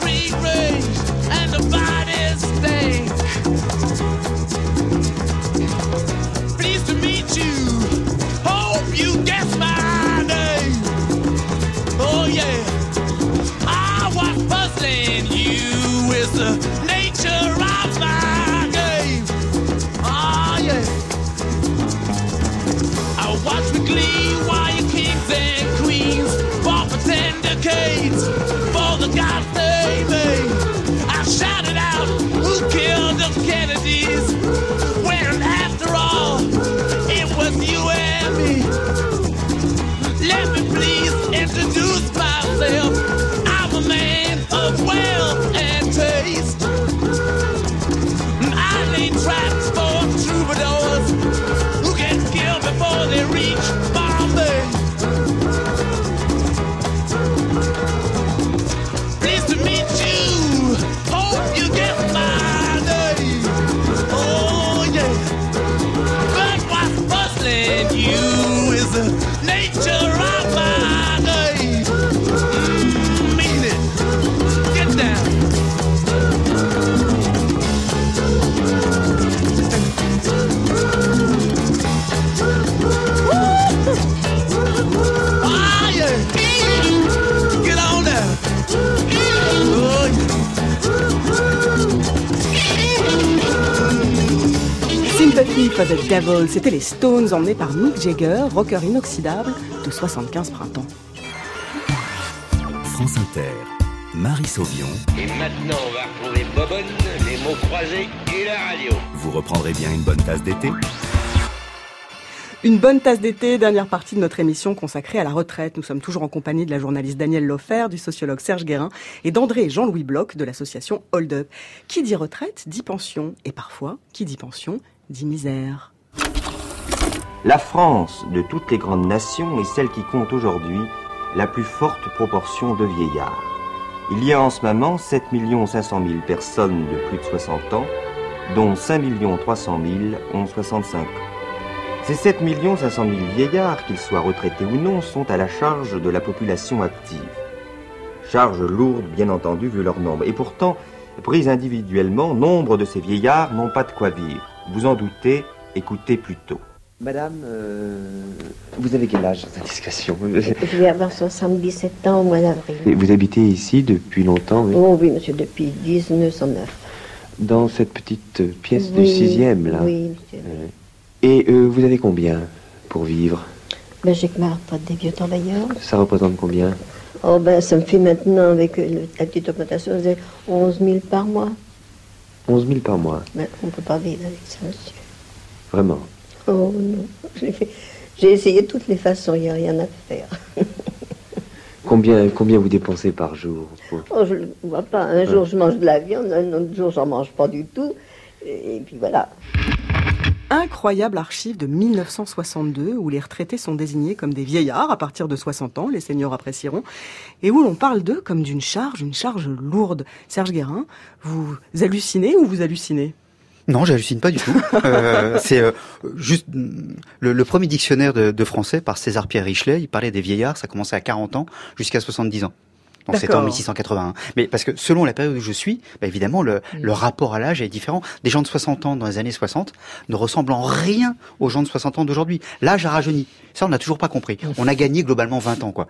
Devil, c'était les Stones emmenés par Mick Jagger, rocker inoxydable de 75 printemps. France Inter, Marie Sauvion. Et maintenant, on va retrouver Bobonne, les mots croisés et la radio. Vous reprendrez bien une bonne tasse d'été Une bonne tasse d'été, dernière partie de notre émission consacrée à la retraite. Nous sommes toujours en compagnie de la journaliste Danielle Lofer, du sociologue Serge Guérin et d'André et Jean-Louis Bloch de l'association Hold Up. Qui dit retraite dit pension et parfois, qui dit pension dit misère. La France, de toutes les grandes nations, est celle qui compte aujourd'hui la plus forte proportion de vieillards. Il y a en ce moment 7 500 000 personnes de plus de 60 ans, dont 5 300 000 ont 65 ans. Ces 7 500 000 vieillards, qu'ils soient retraités ou non, sont à la charge de la population active. Charge lourde, bien entendu, vu leur nombre. Et pourtant, pris individuellement, nombre de ces vieillards n'ont pas de quoi vivre. Vous en doutez, écoutez plutôt. Madame, euh, vous avez quel âge, sans indiscrétion Je vais avoir 77 ans au mois d'avril. Et Vous habitez ici depuis longtemps, oui? Oh oui, monsieur, depuis 1909. Dans cette petite pièce du sixième, là Oui, monsieur. Euh, Et euh, vous avez combien pour vivre? Ben, j'ai que ma retraite des vieux travailleurs. Ça représente combien? Oh ben, ça me fait maintenant, avec le- la petite augmentation, c'est 11 000 par mois. 11 000 par mois. Mais on ne peut pas vivre avec ça, monsieur. Vraiment? Oh non. J'ai essayé de toutes les façons, il n'y a rien à faire. Combien, combien vous dépensez par jour pour- Oh, je ne vois pas. Un jour, je mange de la viande, un autre jour, j'en mange pas du tout. Et puis voilà. Incroyable archive de 1962 où les retraités sont désignés comme des vieillards à partir de 60 ans, les seniors apprécieront, et où l'on parle d'eux comme d'une charge, une charge lourde. Serge Guérin, vous hallucinez ou vous hallucinez? Non, j'hallucine pas du tout. Euh, c'est euh, juste mm, le, le premier dictionnaire de, de français par César Pierre Richelet. Il parlait des vieillards. Ça commençait à 40 ans jusqu'à 70 ans. Donc c'était en D'accord. 1681. Mais parce que selon la période où je suis, bah, évidemment le, le rapport à l'âge est différent. Des gens de 60 ans dans les années 60 ne ressemblent en rien aux gens de 60 ans d'aujourd'hui. L'âge a rajeuni. Ça on n'a toujours pas compris. On a gagné globalement 20 ans quoi.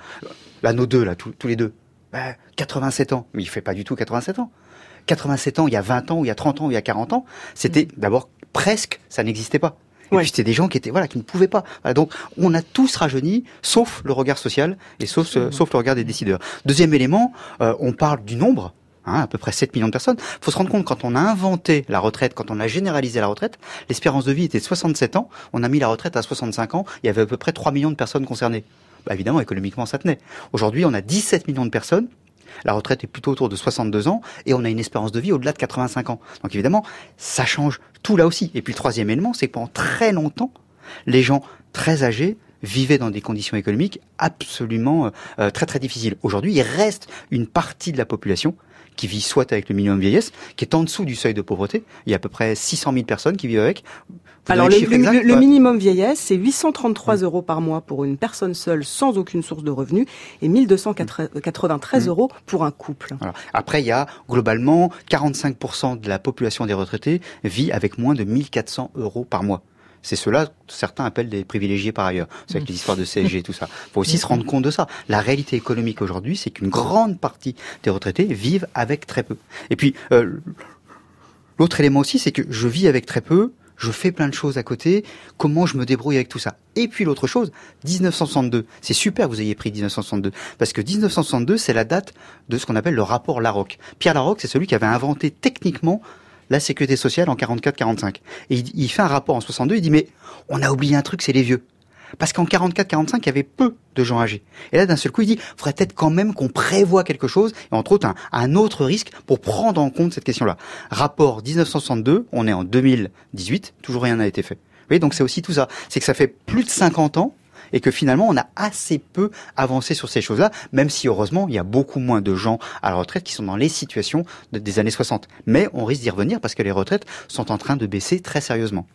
Là nos deux là tous, tous les deux. Bah, 87 ans. Mais il fait pas du tout 87 ans. 87 ans, il y a 20 ans, ou il y a 30 ans, ou il y a 40 ans, c'était d'abord presque, ça n'existait pas. Et puis c'était des gens qui étaient voilà qui ne pouvaient pas. Voilà, donc on a tous rajeuni, sauf le regard social et sauf ce- sauf le regard des décideurs. Deuxième élément, euh, on parle du nombre. Hein, à peu près 7 millions de personnes. faut se rendre compte, quand on a inventé la retraite, quand on a généralisé la retraite, l'espérance de vie était de 67 ans, on a mis la retraite à 65 ans, il y avait à peu près 3 millions de personnes concernées. Bah, évidemment, économiquement, ça tenait. Aujourd'hui, on a 17 millions de personnes, la retraite est plutôt autour de 62 ans et on a une espérance de vie au-delà de 85 ans. Donc évidemment, ça change tout là aussi. Et puis le troisième élément, c'est que pendant très longtemps, les gens très âgés vivaient dans des conditions économiques absolument euh, euh, très très difficiles. Aujourd'hui, il reste une partie de la population qui vit soit avec le minimum vieillesse, qui est en dessous du seuil de pauvreté. Il y a à peu près 600 000 personnes qui vivent avec. Vous Alors le, chiffre le- exact le Ouais. minimum vieillesse, c'est 833 euros par mois pour une personne seule sans aucune source de revenus et 1293 Mm. euros pour un couple. Après, il y a globalement 45% de la population des retraités vit avec moins de 1400 euros par mois. C'est cela certains appellent des privilégiés par ailleurs. C'est avec les histoires de CSG et tout ça. faut aussi se rendre compte de ça. La réalité économique aujourd'hui, c'est qu'une grande partie des retraités vivent avec très peu. Et puis, euh, l'autre élément aussi, c'est que je vis avec très peu, je fais plein de choses à côté, comment je me débrouille avec tout ça. Et puis l'autre chose, 1962, c'est super que vous ayez pris 1962, parce que 1962, c'est la date de ce qu'on appelle le rapport Larocque. Pierre Larocque, c'est celui qui avait inventé techniquement la sécurité sociale en 44-45. Et il, fait un rapport en 62, il dit, mais on a oublié un truc, c'est les vieux. Parce qu'en 44-45, il y avait peu de gens âgés. Et là, d'un seul coup, il dit, faudrait peut-être quand même qu'on prévoit quelque chose, et entre autres un, un autre risque pour prendre en compte cette question-là. Rapport 1962, on est en 2018, toujours rien n'a été fait. Vous voyez, donc c'est aussi tout ça. C'est que ça fait plus de 50 ans et que finalement on a assez peu avancé sur ces choses-là, même si heureusement il y a beaucoup moins de gens à la retraite qui sont dans les situations de- des années 60. Mais on risque d'y revenir parce que les retraites sont en train de baisser très sérieusement.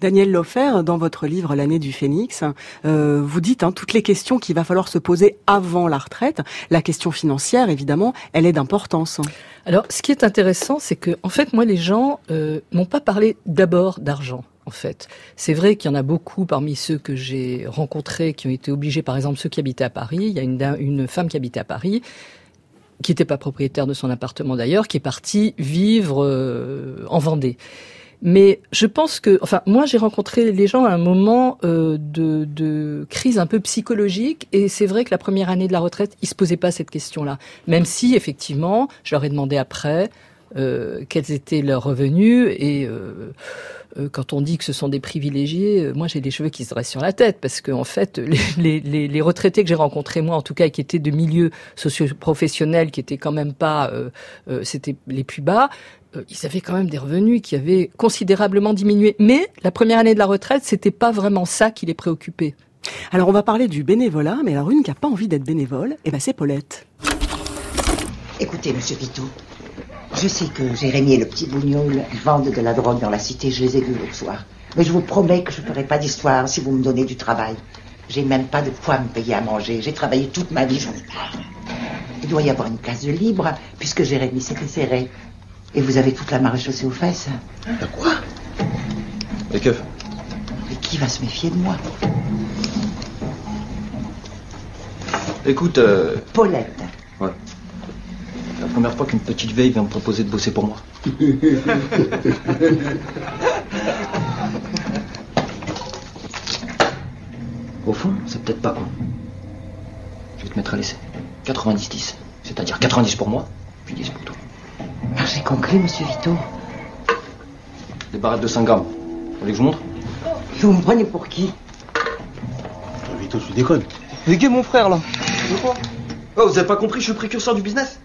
Daniel Lofer, dans votre livre L'année du phénix, euh, vous dites hein, toutes les questions qu'il va falloir se poser avant la retraite. La question financière, évidemment, elle est d'importance. Alors, ce qui est intéressant, c'est que, en fait, moi, les gens euh, n'ont pas parlé d'abord d'argent. En fait, c'est vrai qu'il y en a beaucoup parmi ceux que j'ai rencontrés qui ont été obligés, par exemple, ceux qui habitaient à Paris. Il y a une femme qui habitait à Paris, qui n'était pas propriétaire de son appartement d'ailleurs, qui est partie vivre euh, en Vendée. Mais je pense que, enfin, moi j'ai rencontré les gens à un moment euh, de, de crise un peu psychologique, et c'est vrai que la première année de la retraite, ils se posaient pas cette question-là. Même si, effectivement, je leur ai demandé après euh, quels étaient leurs revenus, et euh, euh, quand on dit que ce sont des privilégiés, euh, moi j'ai des cheveux qui se dressent sur la tête, parce que en fait, les, les, les, les retraités que j'ai rencontrés, moi en tout cas, qui étaient de milieux socio-professionnels, qui étaient quand même pas, euh, euh, c'était les plus bas, euh, ils avaient quand même des revenus qui avaient considérablement diminué. Mais la première année de la retraite, c'était pas vraiment ça qui les préoccupait. Alors on va parler du bénévolat, mais alors une qui n'a pas envie d'être bénévole, eh ben c'est Paulette. Écoutez, monsieur Pitou, je sais que Jérémy et le petit bougnoul vendent de la drogue dans la cité, je les ai vus l'autre soir. Mais je vous promets que je ne ferai pas d'histoire si vous me donnez du travail. J'ai même pas de quoi me payer à manger. J'ai travaillé toute ma vie, j'en ai marre. Il doit y avoir une place de libre, puisque Jérémy s'était serré. Et vous avez toute la marée chaussée aux fesses. De quoi Et que Mais qui va se méfier de moi Écoute, euh, Paulette. ouais. C'est la première fois qu'une petite veille vient me proposer de bosser pour moi. Au fond, c'est peut-être pas con. Je vais te mettre à l'essai. 90-10. C'est-à-dire 90 pour moi, puis 10 pour toi. J'ai compris, monsieur Vito. Des barrettes de 5 grammes. Vous voulez que je vous montre? Vous me prenez pour qui? Vito, tu déconnes. Est mon frère là De quoi Oh, vous avez pas compris, je suis précurseur du business?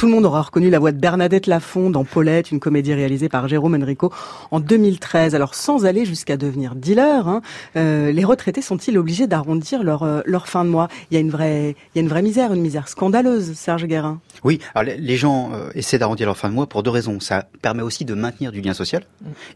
Tout le monde aura reconnu la voix de Bernadette Lafont dans Paulette, une comédie réalisée par Jérôme Enrico en 2013. Alors sans aller jusqu'à devenir dealer, hein, euh, les retraités sont-ils obligés d'arrondir leur, euh, leur fin de mois? Il y a une vraie, il y a une vraie misère, une misère scandaleuse, Serge Guérin. Oui, alors les- gens euh, essaient d'arrondir leur fin de mois pour deux raisons. Ça permet aussi de maintenir du lien social,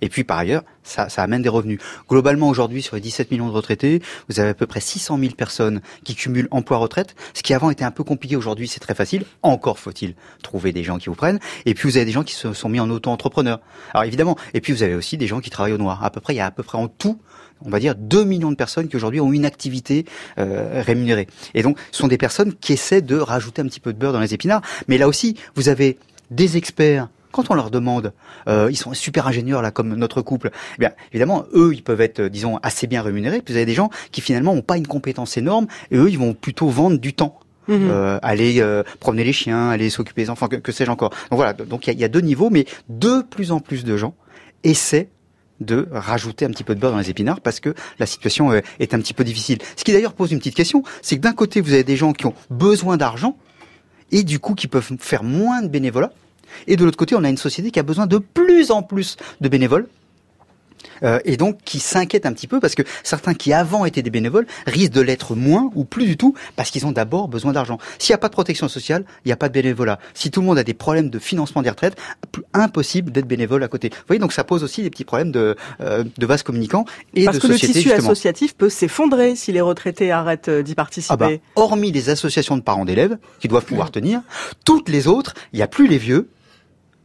et puis par ailleurs, ça, ça amène des revenus. Globalement, aujourd'hui, sur les 17 millions de retraités, vous avez à peu près 600 000 personnes qui cumulent emploi-retraite, ce qui avant était un peu compliqué. Aujourd'hui, c'est très facile. Encore faut-il trouver des gens qui vous prennent. Et puis vous avez des gens qui se sont mis en auto-entrepreneur. Alors évidemment, et puis vous avez aussi des gens qui travaillent au noir. À peu près, il y a à peu près en tout on va dire 2 millions de personnes qui aujourd'hui ont une activité euh, rémunérée. Et donc, ce sont des personnes qui essaient de rajouter un petit peu de beurre dans les épinards. Mais là aussi, vous avez des experts. Quand on leur demande, euh, ils sont super ingénieurs là, comme notre couple. Eh bien, évidemment, eux, ils peuvent être, disons, assez bien rémunérés. Puis vous avez des gens qui finalement n'ont pas une compétence énorme, et eux, ils vont plutôt vendre du temps. Mhm. Euh, aller euh, promener les chiens, aller s'occuper des enfants, que, sais-je encore. Donc voilà, donc il y y, a deux niveaux, mais de plus en plus de gens essaient de rajouter un petit peu de beurre dans les épinards parce que la situation euh, est un petit peu difficile. Ce qui d'ailleurs pose une petite question, c'est que d'un côté vous avez des gens qui ont besoin d'argent et du coup qui peuvent faire moins de bénévolat, et de l'autre côté on a une société qui a besoin de plus en plus de bénévoles. Euh, et donc qui s'inquiètent un petit peu parce que certains qui avant étaient des bénévoles risquent de l'être moins ou plus du tout parce qu'ils ont d'abord besoin d'argent. S'il n'y a pas de protection sociale, il n'y a pas de bénévolat. Si tout le monde a des problèmes de financement des retraites, impossible d'être bénévole à côté. Vous voyez, donc ça pose aussi des petits problèmes de, euh, de vases communicants et Parce de que le société tissu justement. associatif peut s'effondrer si les retraités arrêtent euh, d'y participer. Ah bah, hormis les associations de parents d'élèves qui doivent pouvoir tenir, toutes les autres, il n'y a plus les vieux,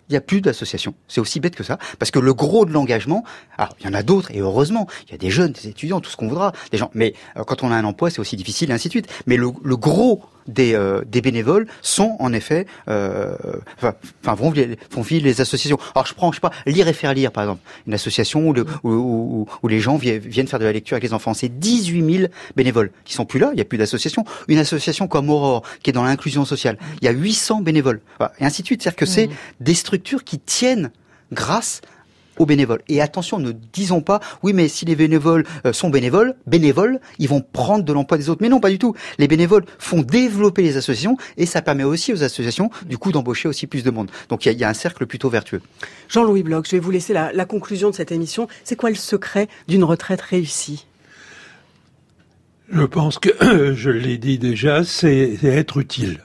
il n'y a plus d'associations. C'est aussi bête que ça, parce que le gros de l'engagement, alors il y en a d'autres, et heureusement, il y a des jeunes, des étudiants, tout ce qu'on voudra, des gens. Mais euh, quand on a un emploi, c'est aussi difficile, et ainsi de suite. Mais le gros des, euh, des bénévoles sont en effet, euh, enfin, vont, vont vivre les associations. Alors je prends, je sais pas, lire et faire lire, par exemple, une association où, le- où, où- où les gens vi- viennent faire de la lecture avec les enfants. C'est 18 000 bénévoles qui sont plus là, il n'y a plus d'association. Une association comme Aurore, qui est dans l'inclusion sociale, il y a 800 bénévoles, et ainsi de suite. C'est-à-dire que c'est des structures qui tiennent grâce aux bénévoles. Et attention, ne disons pas, oui, mais si les bénévoles euh, sont bénévoles, bénévoles, ils vont prendre de l'emploi des autres. Mais non, pas du tout. Les bénévoles font développer les associations et ça permet aussi aux associations, du coup, d'embaucher aussi plus de monde. Donc il y a- il y, a un cercle plutôt vertueux. Jean-Louis Bloch, je vais vous laisser la, la conclusion de cette émission. C'est quoi le secret d'une retraite réussie? Je pense que, je l'ai dit déjà, c'est être utile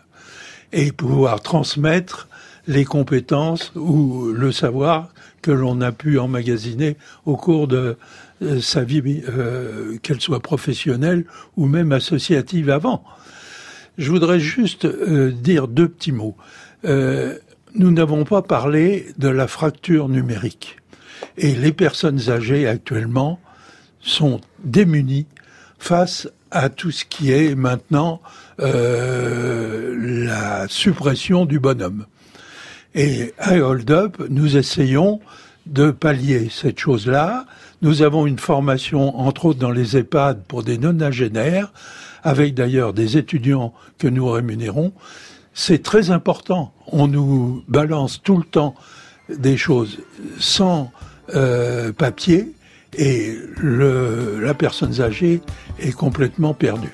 et pouvoir transmettre les compétences ou le savoir que l'on a pu emmagasiner au cours de euh, sa vie, euh, qu'elle soit professionnelle ou même associative avant. Je voudrais juste euh, dire deux petits mots. Nous n'avons pas parlé de la fracture numérique. Et les personnes âgées actuellement sont démunies face à tout ce qui est maintenant la suppression du bonhomme. Et à Hold Up, nous essayons de pallier cette chose-là. Nous avons une formation, entre autres dans les EHPAD, pour des nonagénaires, avec d'ailleurs des étudiants que nous rémunérons. C'est très important. On nous balance tout le temps des choses sans euh, papier et le, la personne âgée est complètement perdue.